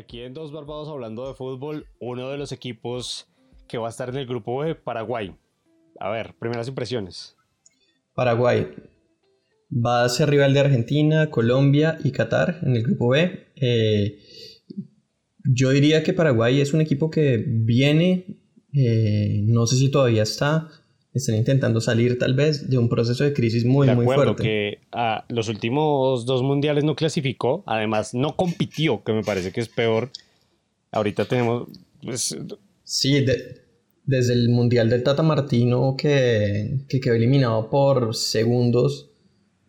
aquí en Dos Barbados hablando de fútbol, uno de los equipos que va a estar en el grupo B, Paraguay. A ver, primeras impresiones. Paraguay va a ser rival de Argentina, Colombia y Qatar en el grupo B. Eh, yo diría que Paraguay es un equipo que viene, eh, no sé si todavía está, están intentando salir tal vez de un proceso de crisis muy, de muy fuerte. que a los últimos dos mundiales no clasificó, además no compitió, que me parece que es peor. Ahorita tenemos... Pues, sí, desde el mundial del Tata Martino que, que quedó eliminado por segundos.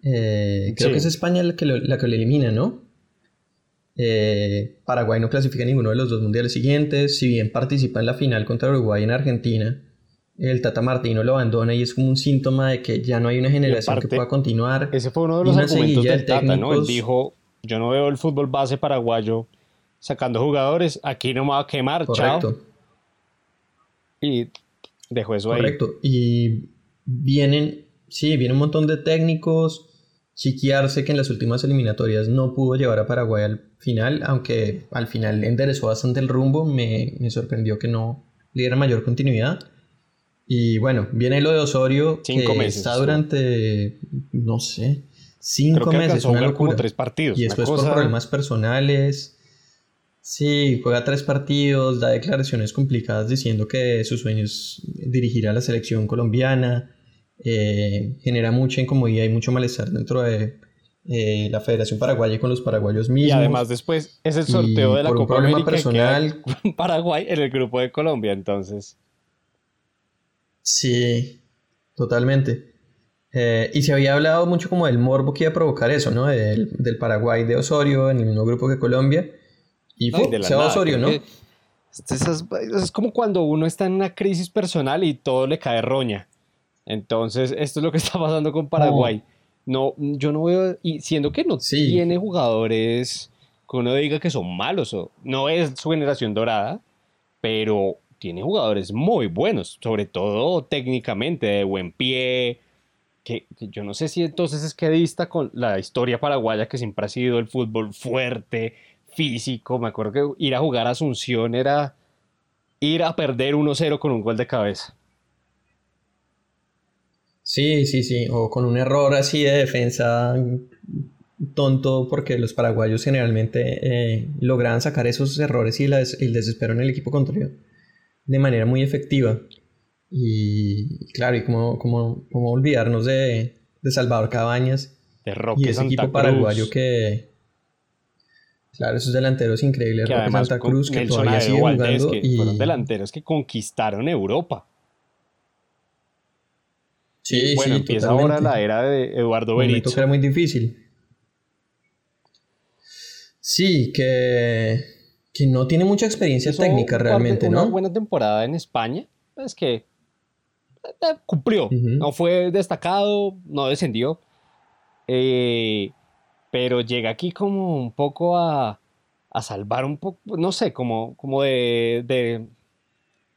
Eh, creo que es España la que lo, la que lo elimina, ¿no? Eh, Paraguay no clasifica ninguno de los dos mundiales siguientes, si bien participa en la final contra Uruguay en Argentina el Tata Martino lo abandona y es como un síntoma de que ya no hay una generación que pueda continuar. Ese fue uno de los argumentos del Tata, ¿no? Él dijo, yo no veo el fútbol base paraguayo sacando jugadores, aquí no me va a quemar, Correcto. Y dejó eso ahí. Correcto, y vienen, sí, viene un montón de técnicos, chiquearse que en las últimas eliminatorias no pudo llevar a Paraguay al final, aunque al final enderezó bastante el rumbo, me, me sorprendió que no le diera mayor continuidad. Y bueno, viene lo de Osorio, cinco que meses, está durante, no sé, cinco meses, una locura. Como tres partidos. Y después por problemas personales. Sí, juega tres partidos, da declaraciones complicadas diciendo que su sueño es dirigir a la selección colombiana. Eh, genera mucha incomodidad y mucho malestar dentro de eh, la Federación Paraguaya con los paraguayos mismos. Y además después es el sorteo de la Copa América personal. Paraguay en el grupo de Colombia, entonces. Sí, totalmente. Eh, y se había hablado mucho como del morbo que iba a provocar eso, ¿no? Del, Paraguay de Osorio en el mismo grupo que Colombia. Y fue, se va Osorio, ¿no? Es, como cuando uno está en una crisis personal y todo le cae roña. Entonces, esto es lo que está pasando con Paraguay. No, yo no veo, y siendo que no tiene jugadores que uno diga que son malos, o no es su generación dorada, pero tiene jugadores muy buenos, sobre todo técnicamente, de buen pie. Que, yo no sé si entonces es que dista con la historia paraguaya, que siempre ha sido el fútbol fuerte, físico. Me acuerdo que ir a jugar a Asunción era ir a perder 1-0 con un gol de cabeza. Sí, sí, sí, o con un error así de defensa tonto, porque los paraguayos generalmente eh, logran sacar esos errores y el desespero en el equipo contrario de manera muy efectiva. Y claro, y como, como, como olvidarnos de, de, Salvador Cabañas de Roque y ese equipo paraguayo que. Claro, esos delanteros increíbles. Que Roque Santa Cruz, que todavía sigue jugando. y... Fueron delanteros que conquistaron Europa. Sí, bueno, empieza ahora la era de Eduardo Berizzo. que era muy difícil. Sí, que que no tiene mucha experiencia técnica realmente, ¿no? Una buena temporada en España, es que eh, eh, cumplió, no fue destacado, no descendió, eh, pero llega aquí como un poco a, a salvar un poco, no sé, como, como de, de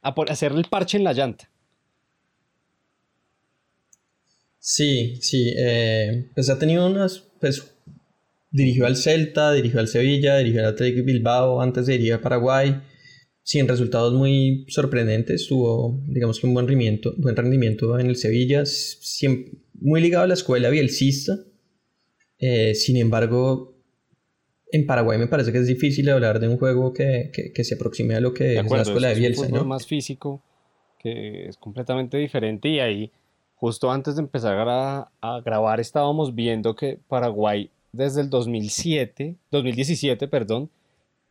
a hacerle el parche en la llanta. Sí, sí, pues ha tenido unas, pues Dirigió al Celta, dirigió al Sevilla, dirigió al Atlético Bilbao, antes de dirigir a Paraguay, sin resultados muy sorprendentes, tuvo, digamos que un buen rendimiento, buen rendimiento en el Sevilla, muy ligado a la escuela bielcista. Eh, sin embargo, en Paraguay me parece que es difícil hablar de un juego que, se aproxime a lo que es la escuela de Bielsa. Es un más físico, que es completamente diferente y ahí, justo antes de empezar a, a grabar, estábamos viendo que Paraguay desde el 2007, 2017, perdón,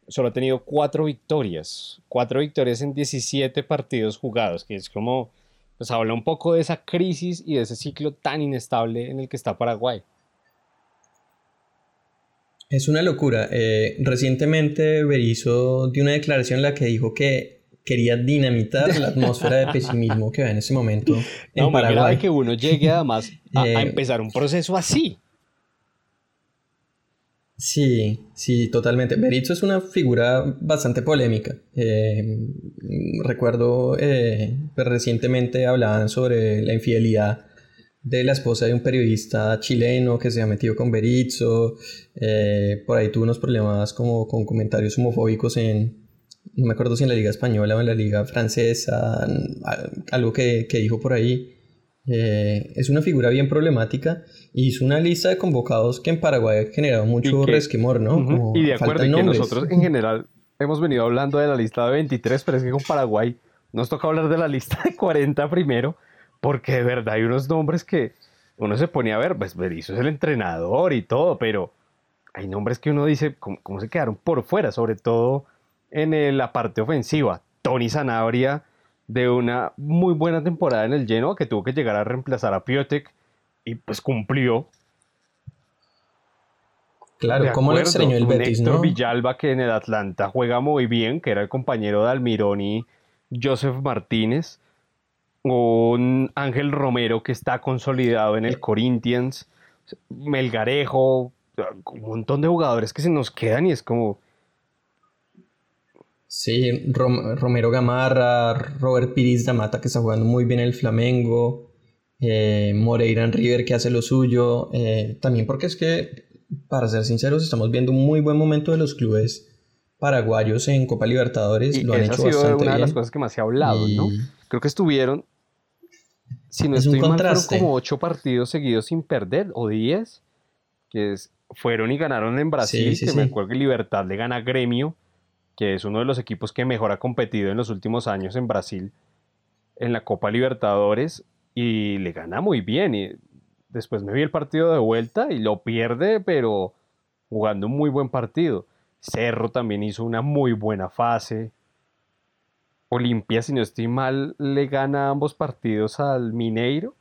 solo ha tenido cuatro victorias, cuatro victorias en 17 partidos jugados, que es como, pues habla un poco de esa crisis y de ese ciclo tan inestable en el que está Paraguay. Es una locura. Eh, recientemente Berizzo dio una declaración en la que dijo que quería dinamitar la atmósfera de pesimismo que va en ese momento en no, Paraguay. que uno llegue además a, a eh, empezar un proceso así. Sí, sí, totalmente. Berizzo es una figura bastante polémica. Eh, recuerdo eh, pues, recientemente hablaban sobre la infidelidad de la esposa de un periodista chileno que se ha metido con Berizzo. Eh, por ahí tuvo unos problemas como con comentarios homofóbicos en, no me acuerdo si en la liga española o en la liga francesa, algo que, que dijo por ahí. Eh, es una figura bien problemática y hizo una lista de convocados que en Paraguay ha generado mucho resquemor, ¿no? y de acuerdo, que nosotros en general hemos venido hablando de la lista de 23, pero es que con Paraguay nos toca hablar de la lista de 40 primero porque de verdad hay unos nombres que uno se ponía a ver, pues Berizzo es el entrenador y todo, pero hay nombres que uno dice, ¿cómo, se quedaron por fuera? Sobre todo en la parte ofensiva. Tony Sanabria, de una muy buena temporada en el Genoa, que tuvo que llegar a reemplazar a Piotek y pues cumplió. Claro, ¿cómo le extrañó el Betis, Héctor Villalba, que en el Atlanta juega muy bien, que era el compañero de Almirón Joseph Martínez un Ángel Romero que está consolidado en el Corinthians, Melgarejo, un montón de jugadores que se nos quedan y es como... Sí, Romero Gamarra, Robert Piris Damata que está jugando muy bien el Flamengo, eh, Moreira en River que hace lo suyo, eh, también porque es que, para ser sinceros, estamos viendo un muy buen momento de los clubes paraguayos en Copa Libertadores. lo han hecho ha sido una de las cosas que más se ha hablado, ¿no? Creo que estuvieron si no estoy mal, como ocho partidos seguidos sin perder, o diez, que fueron y ganaron en Brasil, que me acuerdo que Libertad le gana a Gremio, que es uno de los equipos que mejor ha competido en los últimos años en Brasil, en la Copa Libertadores, y le gana muy bien. Y después me vi el partido de vuelta y lo pierde, pero jugando un muy buen partido. Cerro también hizo una muy buena fase. Olimpia, si no estoy mal, le gana ambos partidos al Mineiro.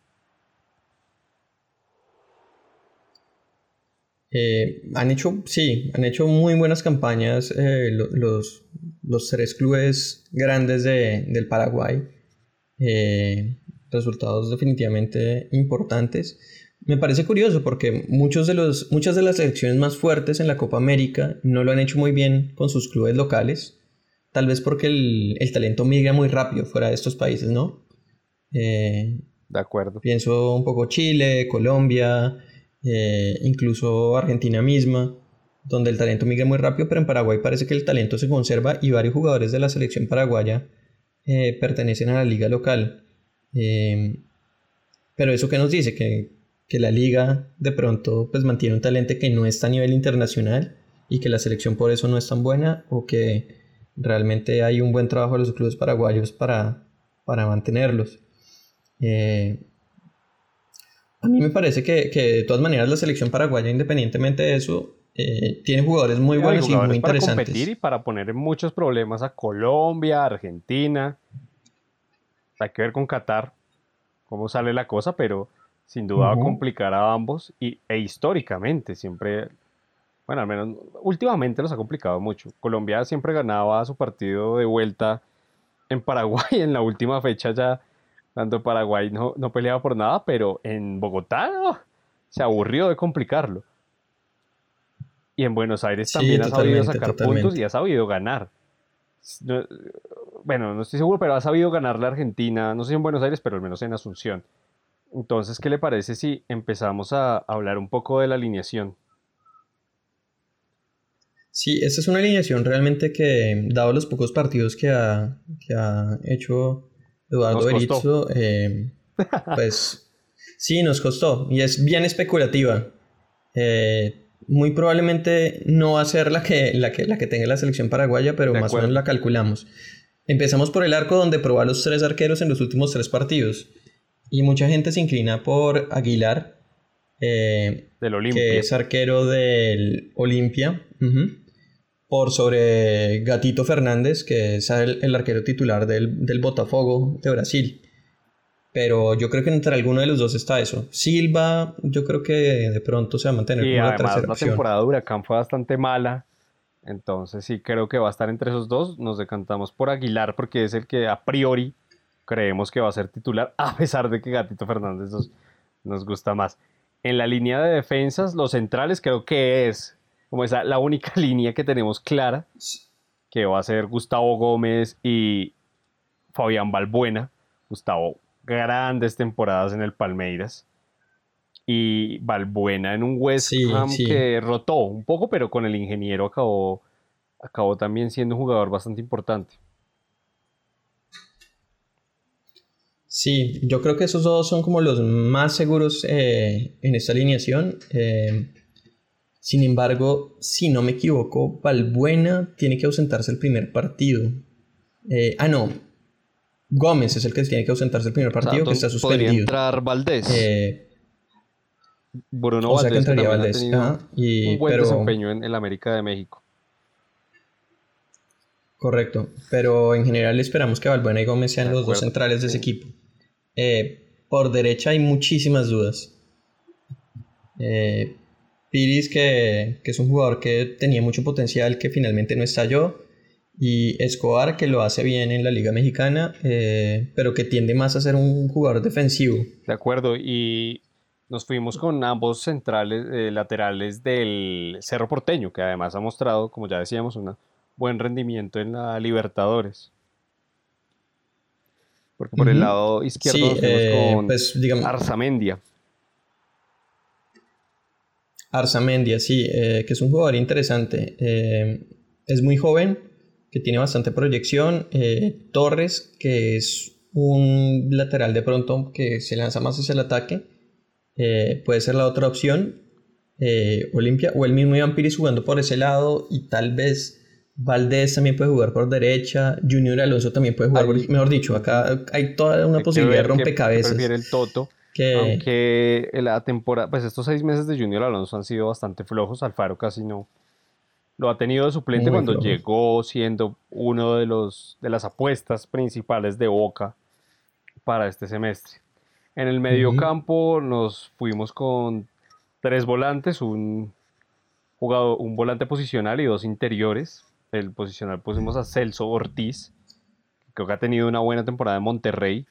Eh, han hecho, sí, han hecho muy buenas campañas eh, los, los, tres clubes grandes del Paraguay. Eh, resultados definitivamente importantes. Me parece curioso porque muchos de los, muchas de las selecciones más fuertes en la Copa América no lo han hecho muy bien con sus clubes locales. Tal vez porque el, talento migra muy rápido fuera de estos países, ¿no? Eh, de acuerdo. Pienso un poco Chile, Colombia, eh, incluso Argentina misma, donde el talento migra muy rápido, pero en Paraguay parece que el talento se conserva y varios jugadores de la selección paraguaya eh, pertenecen a la liga local. pero eso que nos dice, que, que, la liga de pronto pues mantiene un talento que no está a nivel internacional y que la selección por eso no es tan buena o que Realmente hay un buen trabajo de los clubes paraguayos para, para mantenerlos. Eh, a mí me parece que, de todas maneras la selección paraguaya, independientemente de eso, eh, tiene jugadores muy buenos y muy interesantes. Para competir y para poner muchos problemas a Colombia, Argentina. Hay que ver con Qatar cómo sale la cosa, pero sin duda va a complicar a ambos y, e históricamente siempre bueno, al menos últimamente los ha complicado mucho. Colombia siempre ganaba su partido de vuelta en Paraguay en la última fecha ya, cuando Paraguay no, no peleaba por nada, pero en Bogotá se aburrió de complicarlo. Y en Buenos Aires también ha sabido sacar puntos y ha sabido ganar. bueno, no estoy seguro, pero ha sabido ganar la Argentina, no sé si en Buenos Aires, pero al menos en Asunción. Entonces, ¿qué le parece si empezamos a hablar un poco de la alineación? Sí, esta es una alineación realmente que, dado los pocos partidos que ha, que ha hecho Eduardo Berizzo, eh, pues sí, nos costó y es bien especulativa. Eh, muy probablemente no va a ser la que, la que, la que tenga la selección paraguaya, pero más o menos la calculamos. Empezamos por el arco donde probó a los tres arqueros en los últimos tres partidos. Y mucha gente se inclina por Aguilar, eh, del que es arquero del Olimpia por sobre Gatito Fernández, que es el, arquero titular del, del, Botafogo de Brasil. Pero yo creo que entre alguno de los dos está eso. Silva, yo creo que de pronto se va a mantener como la tercera la temporada de Huracán fue bastante mala. Entonces sí creo que va a estar entre esos dos. Nos decantamos por Aguilar porque es el que a priori creemos que va a ser titular, a pesar de que Gatito Fernández nos, nos gusta más. En la línea de defensas, los centrales creo que es como esa la única línea que tenemos clara, que va a ser Gustavo Gómez y Fabián Balbuena. Gustavo, grandes temporadas en el Palmeiras. Y Balbuena en un West Ham que rotó un poco, pero con el ingeniero acabó, acabó también siendo un jugador bastante importante. Sí, yo creo que esos dos son como los más seguros eh, en esta alineación. Eh, sin embargo, si no me equivoco, Valbuena tiene que ausentarse el primer partido. Eh, ah, no. Gómez es el que tiene que ausentarse el primer partido, que está suspendido. Podría entrar Valdés. Bruno o sea Valdés, que entraría Valdés. y, un buen desempeño en el América de México. Correcto, pero en general esperamos que Valbuena y Gómez sean los dos centrales de ese equipo. Eh, por derecha hay muchísimas dudas. Eh, Piris, que, es un jugador que tenía mucho potencial, que finalmente no estalló. Y Escobar, que lo hace bien en la Liga Mexicana, eh, pero que tiende más a ser un jugador defensivo. De acuerdo, y nos fuimos con ambos centrales laterales del Cerro Porteño, que además ha mostrado, como ya decíamos, un buen rendimiento en la Libertadores. Porque por el lado izquierdo eh, con pues, Arzamendia. Arzamendia, sí, eh, que es un jugador interesante. Eh, es muy joven, que tiene bastante proyección. Torres, que es un lateral de pronto que se lanza más hacia el ataque. puede ser la otra opción. Olimpia, o el mismo Iván Piris jugando por ese lado y tal vez Valdés también puede jugar por derecha, Junior Alonso también puede jugar, mejor dicho, acá hay toda una posibilidad de rompecabezas. Prefiere el Toto, que... aunque la temporada, pues estos seis meses de Junior Alonso han sido bastante flojos, Alfaro casi no lo ha tenido de suplente cuando llegó siendo uno de los de las apuestas principales de Boca para este semestre. En el medio campo nos fuimos con tres volantes, un jugado, un volante posicional y dos interiores el posicional pusimos a Celso Ortiz, que creo que ha tenido una buena temporada en Monterrey.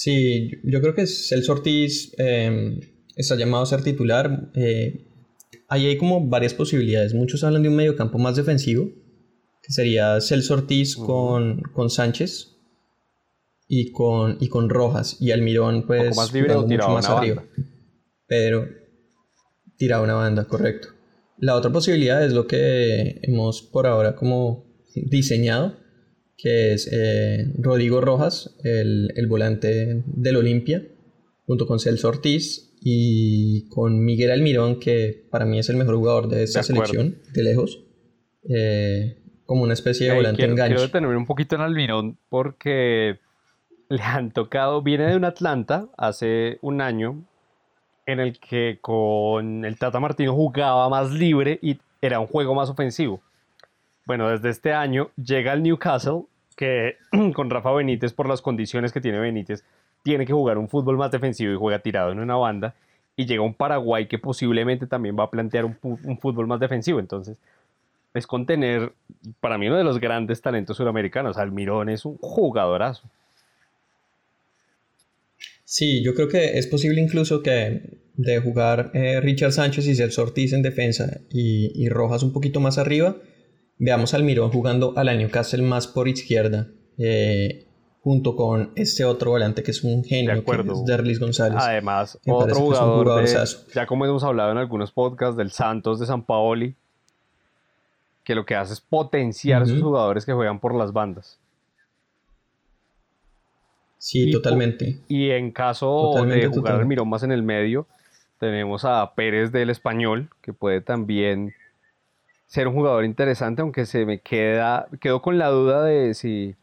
Sí, yo creo que Celso Ortiz em, está llamado a ser titular. Eh, ahí hay como varias posibilidades. Muchos hablan de un mediocampo más defensivo, que sería Celso Ortiz con, Sánchez y con, y con Rojas. Y Almirón, pues, más libre mucho más arriba. Pero tirado una banda, correcto. La otra posibilidad es lo que hemos por ahora como diseñado, que es eh, Rodrigo Rojas, el, volante del Olimpia, junto con Celso Ortiz y con Miguel Almirón, que para mí es el mejor jugador de esta selección, de lejos, eh, como una especie de volante quiero, enganche. Quiero detenerme un poquito en Almirón porque le han tocado, viene de un Atlanta hace un año, en el que con el Tata Martino jugaba más libre y era un juego más ofensivo. Bueno, desde este año llega el Newcastle, que con Rafa Benítez, por las condiciones que tiene Benítez, tiene que jugar un fútbol más defensivo y juega tirado en una banda. Y llega un Paraguay que posiblemente también va a plantear un, un fútbol más defensivo. Entonces, es contener, para mí, uno de los grandes talentos suramericanos. Almirón es un jugadorazo. Sí, yo creo que es posible incluso que de jugar eh, Richard Sánchez y Celso Ortiz en defensa y, Rojas un poquito más arriba, veamos al Mirón jugando a la Newcastle más por izquierda, eh, junto con este otro volante que es un genio, que es Derlis González. Además, otro jugador, ya como hemos hablado en algunos podcasts, del Santos de San Paoli, que lo que hace es potenciar a sus jugadores que juegan por las bandas. Sí, totalmente. Y en caso de jugar al Mirón más en el medio, tenemos a Pérez del Español, que puede también ser un jugador interesante, aunque se me queda, quedo con la duda de si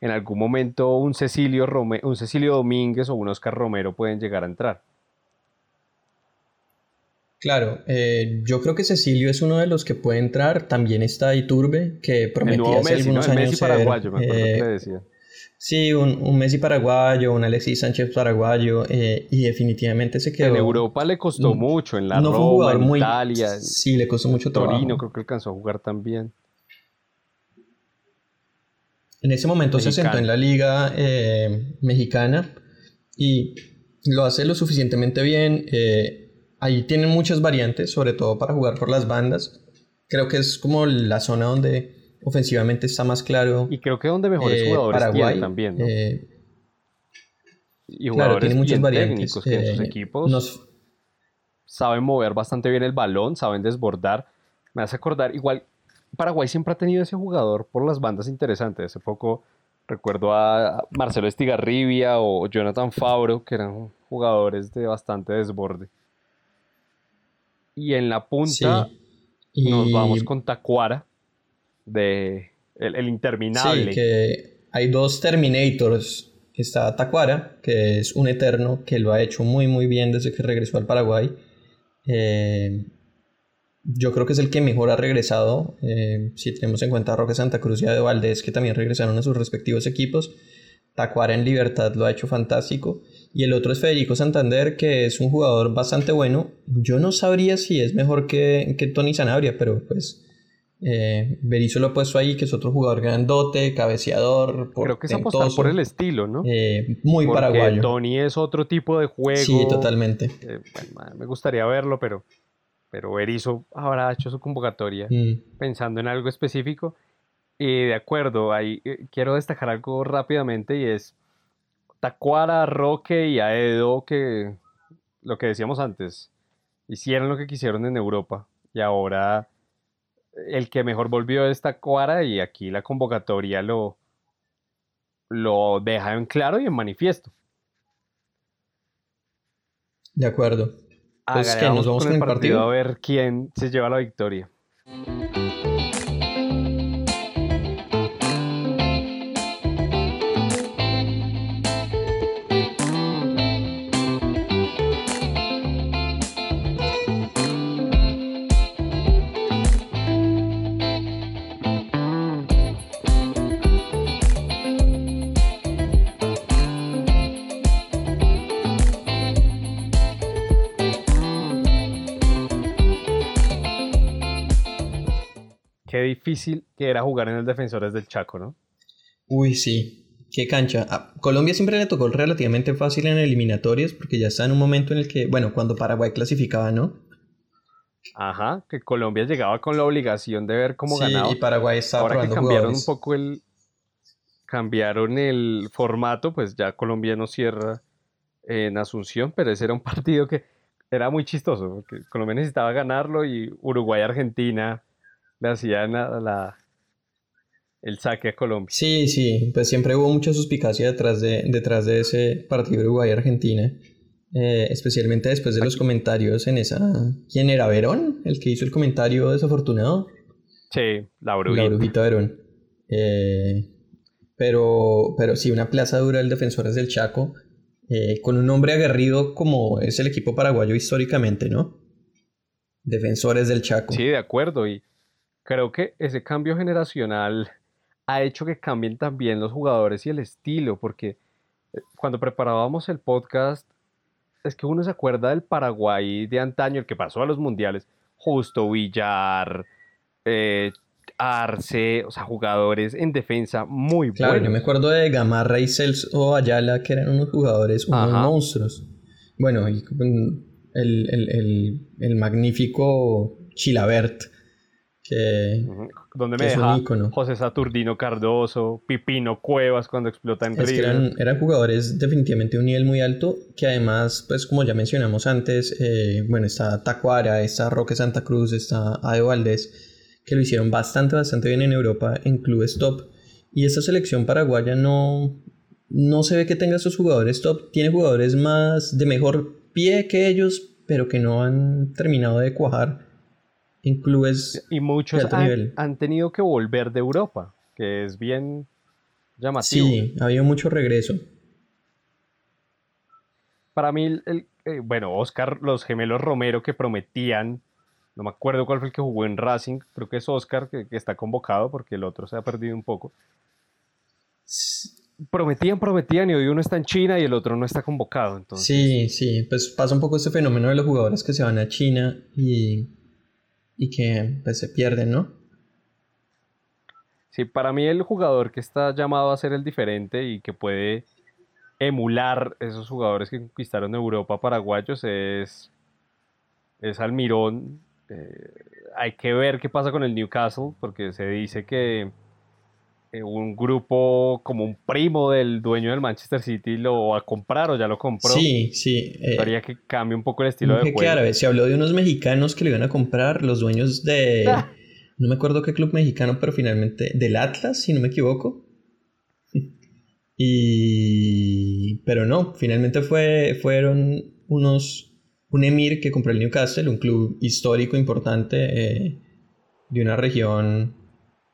en algún momento un Cecilio, un Cecilio Domínguez o un Oscar Romero pueden llegar a entrar. Claro, eh, yo creo que Cecilio es uno de los que puede entrar. También está Iturbe, que prometía hace algunos años Messi paraguayo, me acuerdo que eh, decía. Sí, un, Messi paraguayo, un Alexis Sánchez paraguayo, eh, y definitivamente se quedó. En Europa le costó mucho, en la Roma, en Italia. Sí, le costó mucho Torino, creo que alcanzó a jugar también. En ese momento se sentó en la liga eh, mexicana y lo hace lo suficientemente bien. Eh, ahí tienen muchas variantes, sobre todo para jugar por las bandas. Creo que es como la zona donde ofensivamente está más claro. Y creo que donde mejores eh, jugadores Paraguay, también. Eh, Y jugadores técnicos que en sus eh, equipos saben mover bastante bien el balón, saben desbordar. Me hace acordar, igual, Paraguay siempre ha tenido ese jugador por las bandas interesantes. Hace poco recuerdo a Marcelo Estigarribia o Jonathan Fabro, que eran jugadores de bastante desborde. Y en la punta nos vamos con Tacuara, de el, interminable. Sí, que hay dos Terminators. Está Tacuara, que es un eterno, que lo ha hecho muy muy bien desde que regresó al Paraguay. Eh, yo creo que es el que mejor ha regresado, eh, si tenemos en cuenta a Roque Santa Cruz y a De Valdés, que también regresaron a sus respectivos equipos. Tacuara en Libertad lo ha hecho fantástico. Y el otro es Federico Santander, que es un jugador bastante bueno. Yo no sabría si es mejor que, que Tony Sanabria, pero pues eh, Berizzo lo ha puesto ahí, que es otro jugador grandote, cabeceador. Creo que es apostar por el estilo, ¿no? Eh, muy Porque paraguayo. Tony es otro tipo de juego. Sí, totalmente. Eh, me gustaría verlo, pero, pero Berizzo habrá hecho su convocatoria mm. pensando en algo específico. Y de acuerdo, ahí eh, quiero destacar algo rápidamente y es Tacuara, Roque y Aedo que lo que decíamos antes, hicieron lo que quisieron en Europa y ahora el que mejor volvió es Tacuara y aquí la convocatoria lo, lo deja en claro y en manifiesto. De acuerdo. Pues que nos vamos con el partido a ver quién se lleva la victoria. Difícil que era jugar en el Defensores del Chaco, ¿no? Uy, sí. Qué cancha. A Colombia siempre le tocó relativamente fácil en eliminatorias porque ya está en un momento en el que, bueno, cuando Paraguay clasificaba, ¿no? Ajá, que Colombia llegaba con la obligación de ver cómo sí, y Paraguay estaba Ahora que cambiaron un poco el cambiaron el formato, pues ya Colombia no cierra en Asunción, pero ese era un partido que era muy chistoso, porque Colombia necesitaba ganarlo y Uruguay-Argentina le hacían la, el saque a Colombia. Sí, sí, pues siempre hubo mucha suspicacia detrás de, detrás de ese partido Uruguay-Argentina. Eh, especialmente después de los comentarios en esa... ¿Quién era? ¿Verón? ¿El que hizo el comentario desafortunado? Sí, la brujita. La brujita Verón. Eh, pero, pero sí, una plaza dura del Defensores del Chaco, eh, con un hombre aguerrido como es el equipo paraguayo históricamente, ¿no? Defensores del Chaco. Sí, de acuerdo. Y creo que ese cambio generacional ha hecho que cambien también los jugadores y el estilo, porque eh, cuando preparábamos el podcast, es que uno se acuerda del Paraguay de antaño, el que pasó a los mundiales, Justo Villar, eh, Arce, o sea, jugadores en defensa muy buenos. Claro, yo me acuerdo de Gamarra y Celso Ayala, que eran unos jugadores, unos monstruos. Bueno, y el, el, el magnífico Chilabert, donde me deja José Saturnino Cardoso, Pipino Cuevas cuando explota en River. eran, jugadores definitivamente de un nivel muy alto que además, pues como ya mencionamos antes, eh, bueno, está Tacuara, está Roque Santa Cruz, está Ayo Valdés, que lo hicieron bastante, bastante bien en Europa en clubes top. Y esta selección paraguaya no, no se ve que tenga esos jugadores top, tiene jugadores más de mejor pie que ellos, pero que no han terminado de cuajar en clubes y muchos han, tenido que volver de Europa, que es bien llamativo. Sí, ha habido mucho regreso. Para mí, el, eh, bueno, Oscar, los gemelos Romero que prometían, no me acuerdo cuál fue el que jugó en Racing, creo que es Oscar que, está convocado porque el otro se ha perdido un poco. Prometían, prometían y hoy uno está en China y el otro no está convocado. Entonces... Sí, sí, pues pasa un poco este fenómeno de los jugadores que se van a China y y que pues, se pierden, ¿no? Sí, para mí el jugador que está llamado a ser el diferente y que puede emular esos jugadores que conquistaron Europa paraguayos es, es Almirón. Eh, hay que ver qué pasa con el Newcastle, porque se dice que eh, un grupo como un primo del dueño del Manchester City lo va a comprar o ya lo compró. Sí, sí. Eh, que cambie un poco el estilo de juego. Árabe. Se habló de unos mexicanos que le iban a comprar, los dueños de... Ah. No me acuerdo qué club mexicano, pero finalmente del Atlas, si no me equivoco. y... Pero no, finalmente fue, fueron unos... Un emir que compró el Newcastle, un club histórico importante eh, de una región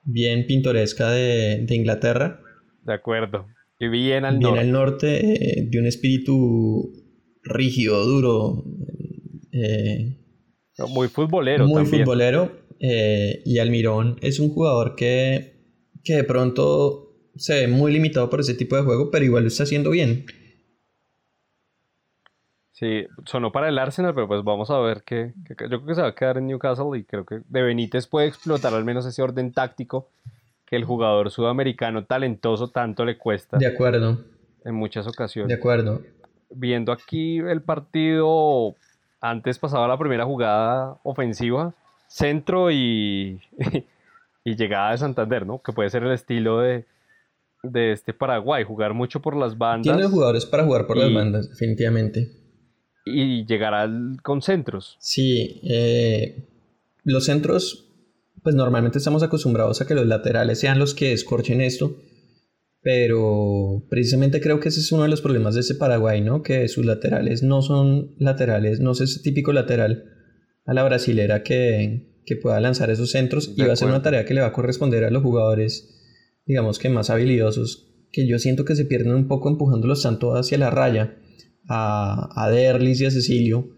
bien pintoresca de, Inglaterra. De acuerdo. Y bien al norte. Bien al norte, de un espíritu rígido, duro. Eh, muy futbolero muy futbolero. Eh, y Almirón es un jugador que, que de pronto se ve muy limitado por ese tipo de juego, pero igual lo está haciendo bien. Sí, sonó para el Arsenal, pero pues vamos a ver que, yo creo que se va a quedar en Newcastle y creo que de Benítez puede explotar al menos ese orden táctico que el jugador sudamericano talentoso tanto le cuesta. De acuerdo. En muchas ocasiones. De acuerdo. Viendo aquí el partido, antes pasaba la primera jugada ofensiva, centro y, y llegada de Santander, ¿no? Que puede ser el estilo de, de este Paraguay, jugar mucho por las bandas. Tiene jugadores para jugar por las bandas, definitivamente y llegará con centros. Sí, eh, los centros, pues normalmente estamos acostumbrados a que los laterales sean los que escorchen esto, pero precisamente creo que ese es uno de los problemas de ese Paraguay, ¿no? Que sus laterales no son laterales, no es ese típico lateral a la brasilera que, que pueda lanzar esos centros y va a ser una tarea que le va a corresponder a los jugadores, digamos que más habilidosos, que yo siento que se pierden un poco empujándolos tanto hacia la raya a, a Derlis y a Cecilio,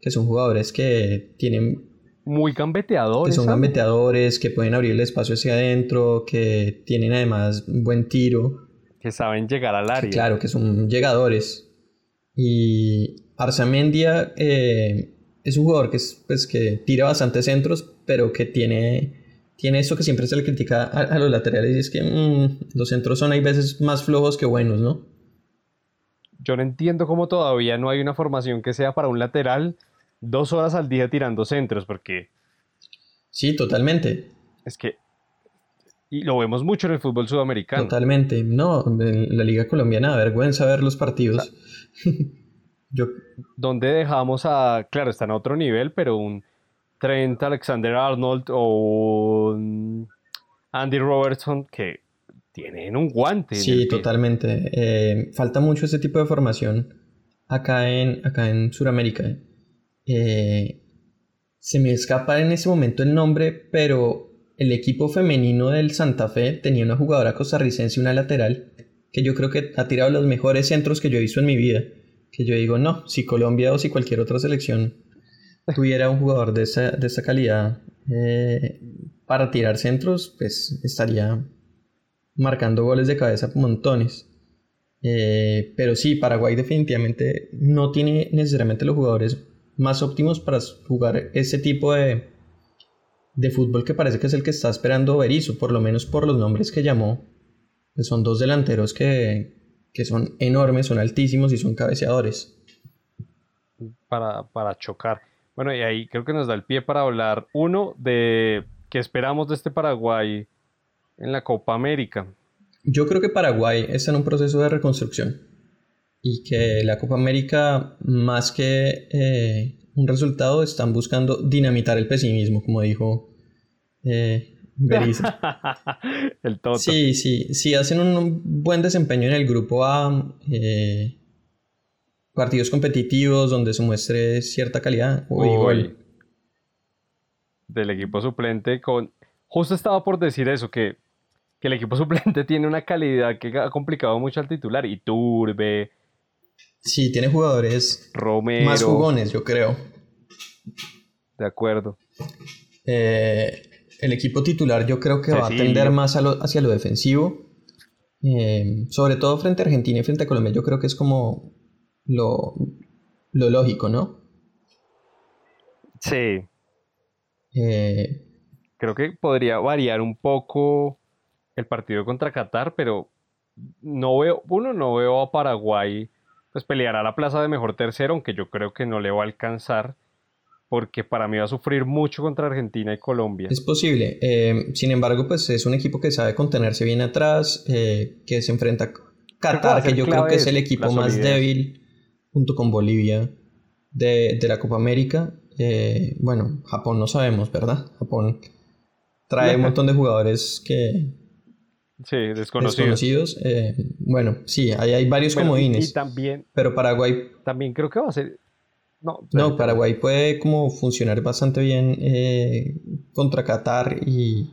que son jugadores que tienen... Muy gambeteadores. Que son gambeteadores, que pueden abrir el espacio hacia adentro, que tienen además un buen tiro. Que saben llegar al área. claro, que son llegadores. Y Arzamendia eh, es un jugador que, es, pues, que tira bastantes centros, pero que tiene, tiene eso que siempre se le critica a, los laterales, y es que mm, los centros son hay veces más flojos que buenos, ¿no? Yo no entiendo cómo todavía no hay una formación que sea para un lateral dos horas al día tirando centros, porque... Sí, totalmente. Es que... Y lo vemos mucho en el fútbol sudamericano. Totalmente. No, en la Liga Colombiana, vergüenza ver los partidos. yo... Donde dejamos a... Claro, está en otro nivel, pero un Trent Alexander Arnold o un Andy Robertson que tienen un guante. Sí, totalmente. Eh, falta mucho ese tipo de formación acá en, acá en Sudamérica. Eh, se me escapa en ese momento el nombre, pero el equipo femenino del Santa Fe tenía una jugadora costarricense, una lateral, que yo creo que ha tirado los mejores centros que yo he visto en mi vida. Que yo digo, no, si Colombia o si cualquier otra selección tuviera un jugador de esa, de esa calidad eh, para tirar centros, pues estaría marcando goles de cabeza montones. Eh, pero sí, Paraguay definitivamente no tiene necesariamente los jugadores más óptimos para jugar ese tipo de, de fútbol que parece que es el que está esperando Berizzo, por lo menos por los nombres que llamó. Que son dos delanteros que, que son enormes, son altísimos y son cabeceadores. Para, para chocar. Bueno, y ahí creo que nos da el pie para hablar, uno, de qué esperamos de este Paraguay en la Copa América. Yo creo que Paraguay está en un proceso de reconstrucción y que la Copa América, más que eh, un resultado, están buscando dinamitar el pesimismo, como dijo eh, el toto. Sí, sí, sí, hacen un buen desempeño en el grupo A, eh, partidos competitivos donde se muestre cierta calidad. O igual. Del equipo suplente con... Justo estaba por decir eso, que que el equipo suplente tiene una calidad que ha complicado mucho al titular. Y Turbe. Sí, tiene jugadores Romero, más jugones, yo creo. De acuerdo. Eh, el equipo titular yo creo que va a tender más hacia lo defensivo. Eh, sobre todo frente a Argentina y frente a Colombia, yo creo que es como lo, lo lógico, ¿no? Sí. Eh, creo que podría variar un poco el partido contra Qatar, pero no veo, uno, no veo a Paraguay pues pelear a la plaza de mejor tercero, aunque yo creo que no le va a alcanzar. porque para mí va a sufrir mucho contra Argentina y Colombia. Es posible. Eh, sin embargo, pues es un equipo que sabe contenerse bien atrás, eh, que se enfrenta a Qatar, que, yo creo que es el equipo más débil, junto con Bolivia, de, de la Copa América. Eh, bueno, Japón no sabemos, ¿verdad? Japón trae un montón de jugadores que... Sí, desconocidos. bueno, sí, ahí hay varios comodines. Y también... Pero Paraguay... También creo que va a ser no, no, Paraguay puede como funcionar bastante bien eh, contra Qatar y,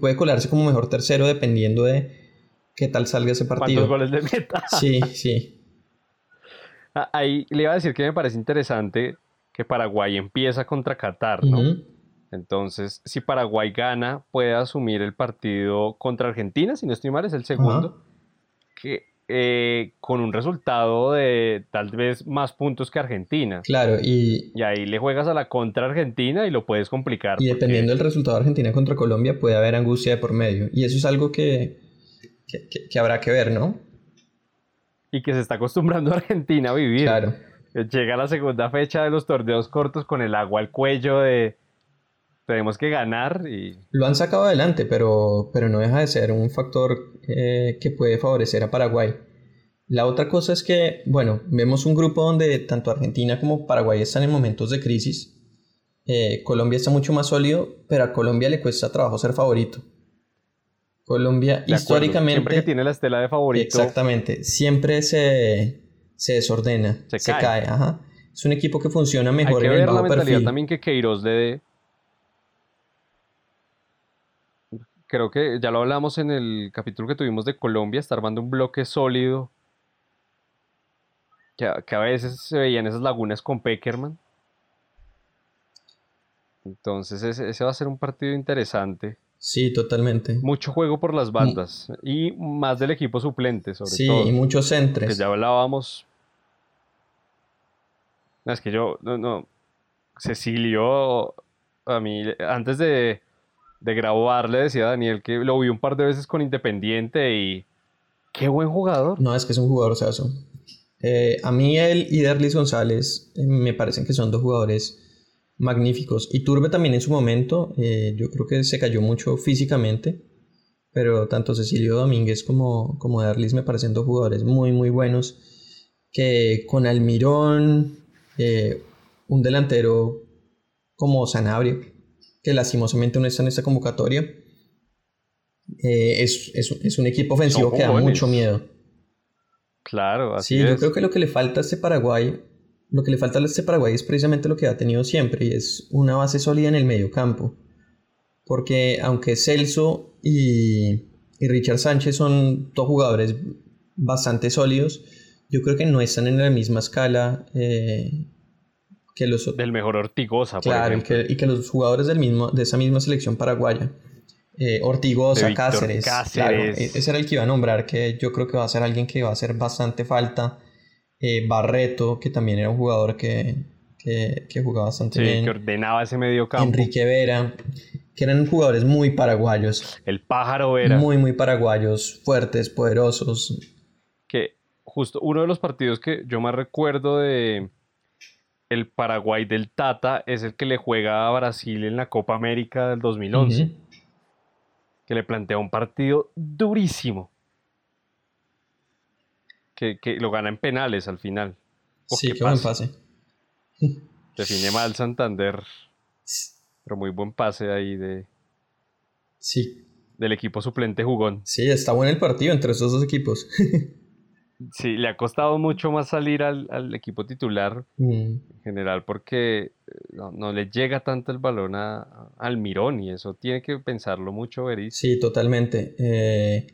puede colarse como mejor tercero dependiendo de qué tal salga ese partido. ¿Cuántos goles de meta? Sí, sí. Ah, ahí le iba a decir que me parece interesante que Paraguay empieza contra Qatar, ¿no? Entonces, si Paraguay gana, puede asumir el partido contra Argentina, si no estoy mal, es el segundo. Que eh, con un resultado de tal vez más puntos que Argentina. Claro, y... Y ahí le juegas a la contra Argentina y lo puedes complicar. Y dependiendo del resultado de Argentina contra Colombia puede haber angustia de por medio. Y eso es algo que, que, habrá que ver, ¿no? Y que se está acostumbrando Argentina a vivir. Claro. Llega la segunda fecha de los torneos cortos con el agua al cuello de tenemos que ganar y... Lo han sacado adelante, pero, pero no deja de ser un factor eh, que puede favorecer a Paraguay. La otra cosa es que, bueno, vemos un grupo donde tanto Argentina como Paraguay están en momentos de crisis. Eh, Colombia está mucho más sólido, pero a Colombia le cuesta trabajo ser favorito. Colombia históricamente... Siempre que tiene la estela de favorito. Exactamente, siempre se, se desordena, se, cae. ajá. Es un equipo que funciona mejor Hay que en ver el la mentalidad también que Queiroz le creo que ya lo hablamos en el capítulo que tuvimos de Colombia, está armando un bloque sólido. Que, a veces se veían esas lagunas con Peckerman. Entonces ese, va a ser un partido interesante. Sí, totalmente. Mucho juego por las bandas y más del equipo suplente, sobre todo. Sí, y muchos centres. Que ya hablábamos. es que yo, no, no. Cecilio, a mí, antes de, de grabar, le decía Daniel que lo vi un par de veces con Independiente y qué buen jugador. No, es que es un jugador saso. Eh, a mí él y Derlis González eh, me parecen que son dos jugadores magníficos. Y Turbe también en su momento, eh, yo creo que se cayó mucho físicamente, pero tanto Cecilio Domínguez como, como Derlis me parecen dos jugadores muy, muy buenos, que con Almirón, un delantero como Sanabria, que lastimosamente no está en esta convocatoria. Eh, es, un equipo ofensivo que da mucho miedo. Claro, así sí, yo creo que lo que le falta a este Paraguay, lo que le falta a este Paraguay es precisamente lo que ha tenido siempre y es una base sólida en el medio campo. Porque aunque Celso y, Richard Sánchez son dos jugadores bastante sólidos, yo creo que no están en la misma escala eh, los... Del mejor Ortigosa, Claro, y que, y que, los jugadores del mismo, de esa misma selección paraguaya, eh, Ortigosa, Cáceres, e-, ese era el que iba a nombrar, que yo creo que va a ser alguien que va a hacer bastante falta. Eh, Barreto, que también era un jugador que, que, jugaba bastante bien. que ordenaba ese medio campo. Enrique Vera, que eran jugadores muy paraguayos. El pájaro Vera. Muy, muy paraguayos, fuertes, poderosos. Que justo uno de los partidos que yo más recuerdo de, el Paraguay del Tata es el que le juega a Brasil en la Copa América del 2011. Que le plantea un partido durísimo. Que, lo gana en penales al final. sí, qué, buen pase. Define mal Santander. Pero muy buen pase ahí de. Sí. Del equipo suplente jugón. Sí, está bueno el partido entre esos dos equipos. Sí, le ha costado mucho más salir al, equipo titular mm. en general porque eh, no, le llega tanto el balón a, al Mirón y eso tiene que pensarlo mucho Beris. Sí, totalmente. Eh,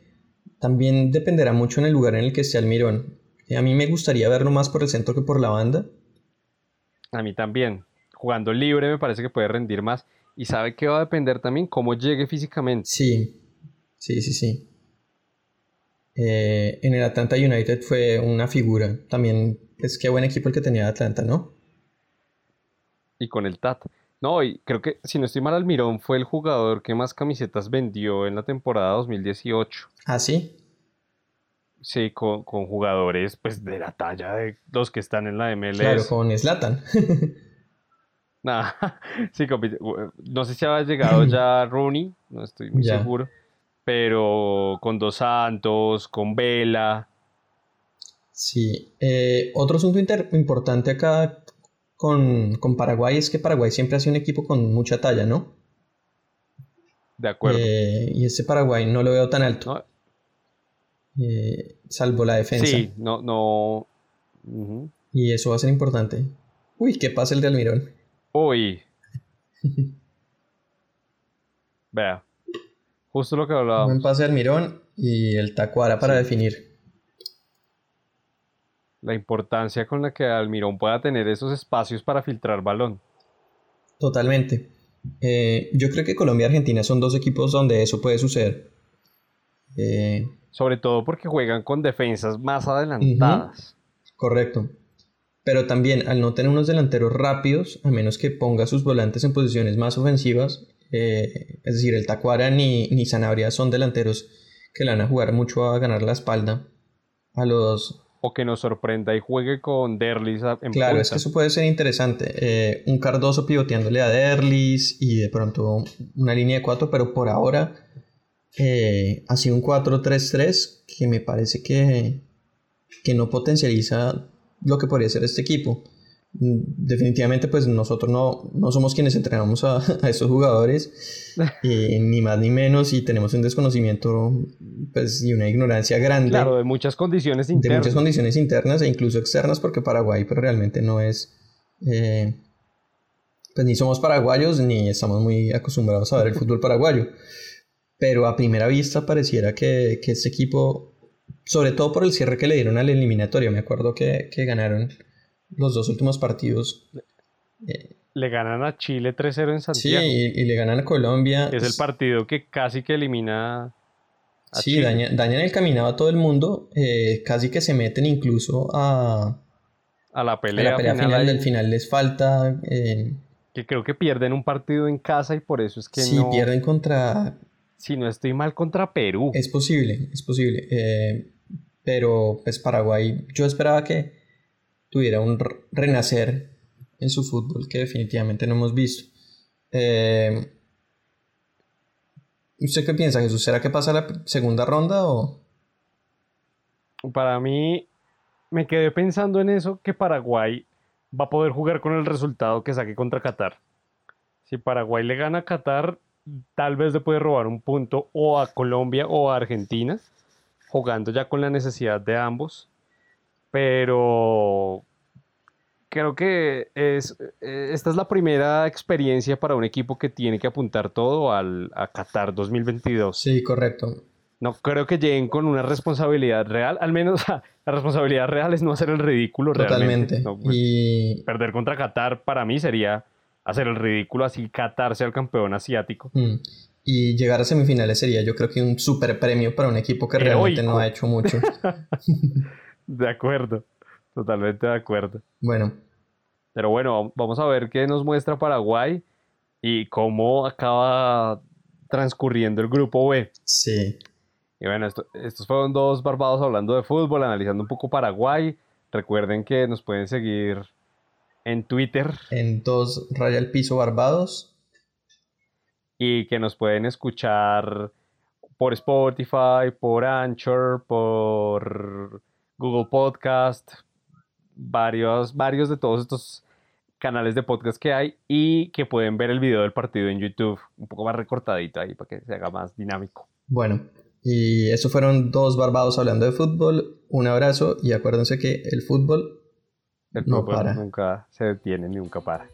también dependerá mucho en el lugar en el que esté Almirón. a mí me gustaría verlo más por el centro que por la banda. A mí también. Jugando libre me parece que puede rendir más. Y sabe que va a depender también cómo llegue físicamente. Sí, sí, sí, sí. Eh, en el Atlanta United fue una figura. También, es que buen equipo el que tenía Atlanta, ¿no? Y con el TAT. No, y creo que, si no estoy mal, Almirón fue el jugador que más camisetas vendió en la temporada 2018. ¿Ah, sí? Sí, con, jugadores pues de la talla de los que están en la MLS. Claro, con Slatan. sí, no sé si había llegado ya Rooney, no estoy muy seguro, pero con Dos Santos, con Vela. Sí, eh, otro asunto importante acá con, Paraguay es que Paraguay siempre ha sido un equipo con mucha talla, ¿no? De acuerdo. Eh, y ese Paraguay no lo veo tan alto. Eh, salvo la defensa. Sí, no, no. Y eso va a ser importante. Uy, ¿qué pasa el de Almirón? Uy. Vea. Justo lo que hablábamos. Un pase de Almirón y el Tacuara para definir. La importancia con la que Almirón pueda tener esos espacios para filtrar balón. Totalmente. Eh, yo creo que Colombia y Argentina son dos equipos donde eso puede suceder. Eh, Sobre todo porque juegan con defensas más adelantadas. Correcto. Pero también al no tener unos delanteros rápidos, a menos que ponga sus volantes en posiciones más ofensivas, eh, es decir, el Tacuara ni, ni Sanabria son delanteros que le van a jugar mucho a ganar la espalda a los... O que nos sorprenda y juegue con Derlis en Claro, es que eso puede ser interesante. Eh, un Cardoso pivoteándole a Derlis y de pronto una línea de cuatro, pero por ahora eh, ha sido un 4-3-3 que me parece que, que no potencializa lo que podría ser este equipo. Mm, definitivamente, pues nosotros no, no somos quienes entrenamos a, a estos jugadores, ni más ni menos, y tenemos un desconocimiento pues, y una ignorancia grande. Claro, de muchas condiciones internas. De muchas condiciones internas e incluso externas, porque Paraguay pero pues, realmente no es. Eh, pues ni somos paraguayos ni estamos muy acostumbrados a ver el fútbol paraguayo. Pero a primera vista pareciera que, que este equipo sobre todo por el cierre que le dieron al eliminatorio. Me acuerdo que, ganaron los dos últimos partidos. Eh, le ganan a Chile 3-0 en Santiago. Sí, y, le ganan a Colombia. es el partido que casi que elimina. A sí, dañan el caminado a todo el mundo. Eh, casi que se meten incluso a. A la pelea, final. del final les falta. Eh, que creo que pierden un partido en casa y por eso es que sí, pierden contra si no estoy mal, contra Perú. Es posible, es posible. Eh, pero pues Paraguay, yo esperaba que tuviera un renacer en su fútbol que definitivamente no hemos visto. Eh, ¿Usted qué piensa, Jesús? ¿Será que pasa la segunda ronda o...? Para mí, me quedé pensando en eso, que Paraguay va a poder jugar con el resultado que saque contra Qatar. Si Paraguay le gana a Qatar, tal vez le puede robar un punto o a Colombia o a Argentina, jugando ya con la necesidad de ambos. Pero creo que es, esta es la primera experiencia para un equipo que tiene que apuntar todo al, a Qatar 2022. Sí, correcto. No creo que lleguen con una responsabilidad real, al menos la responsabilidad real es no hacer el ridículo Totalmente. Pues, y... Perder contra Qatar para mí sería hacer el ridículo así, catarse al campeón asiático. Mm. Y llegar a semifinales sería yo creo que un super premio para un equipo que realmente no ha hecho mucho. de acuerdo, totalmente de acuerdo. Bueno. Pero bueno, vamos a ver qué nos muestra Paraguay y cómo acaba transcurriendo el grupo B. Sí. Y bueno, estos fueron dos barbados hablando de fútbol, analizando un poco Paraguay. Recuerden que nos pueden seguir en Twitter. En dos raya el piso barbados. Y que nos pueden escuchar por Spotify, por Anchor, por Google Podcast, varios, varios de todos estos canales de podcast que hay y que pueden ver el video del partido en YouTube un poco más recortadito ahí para que se haga más dinámico. Bueno, y eso fueron dos barbados hablando de fútbol. Un abrazo y acuérdense que el fútbol el no para. nunca se detiene, nunca para.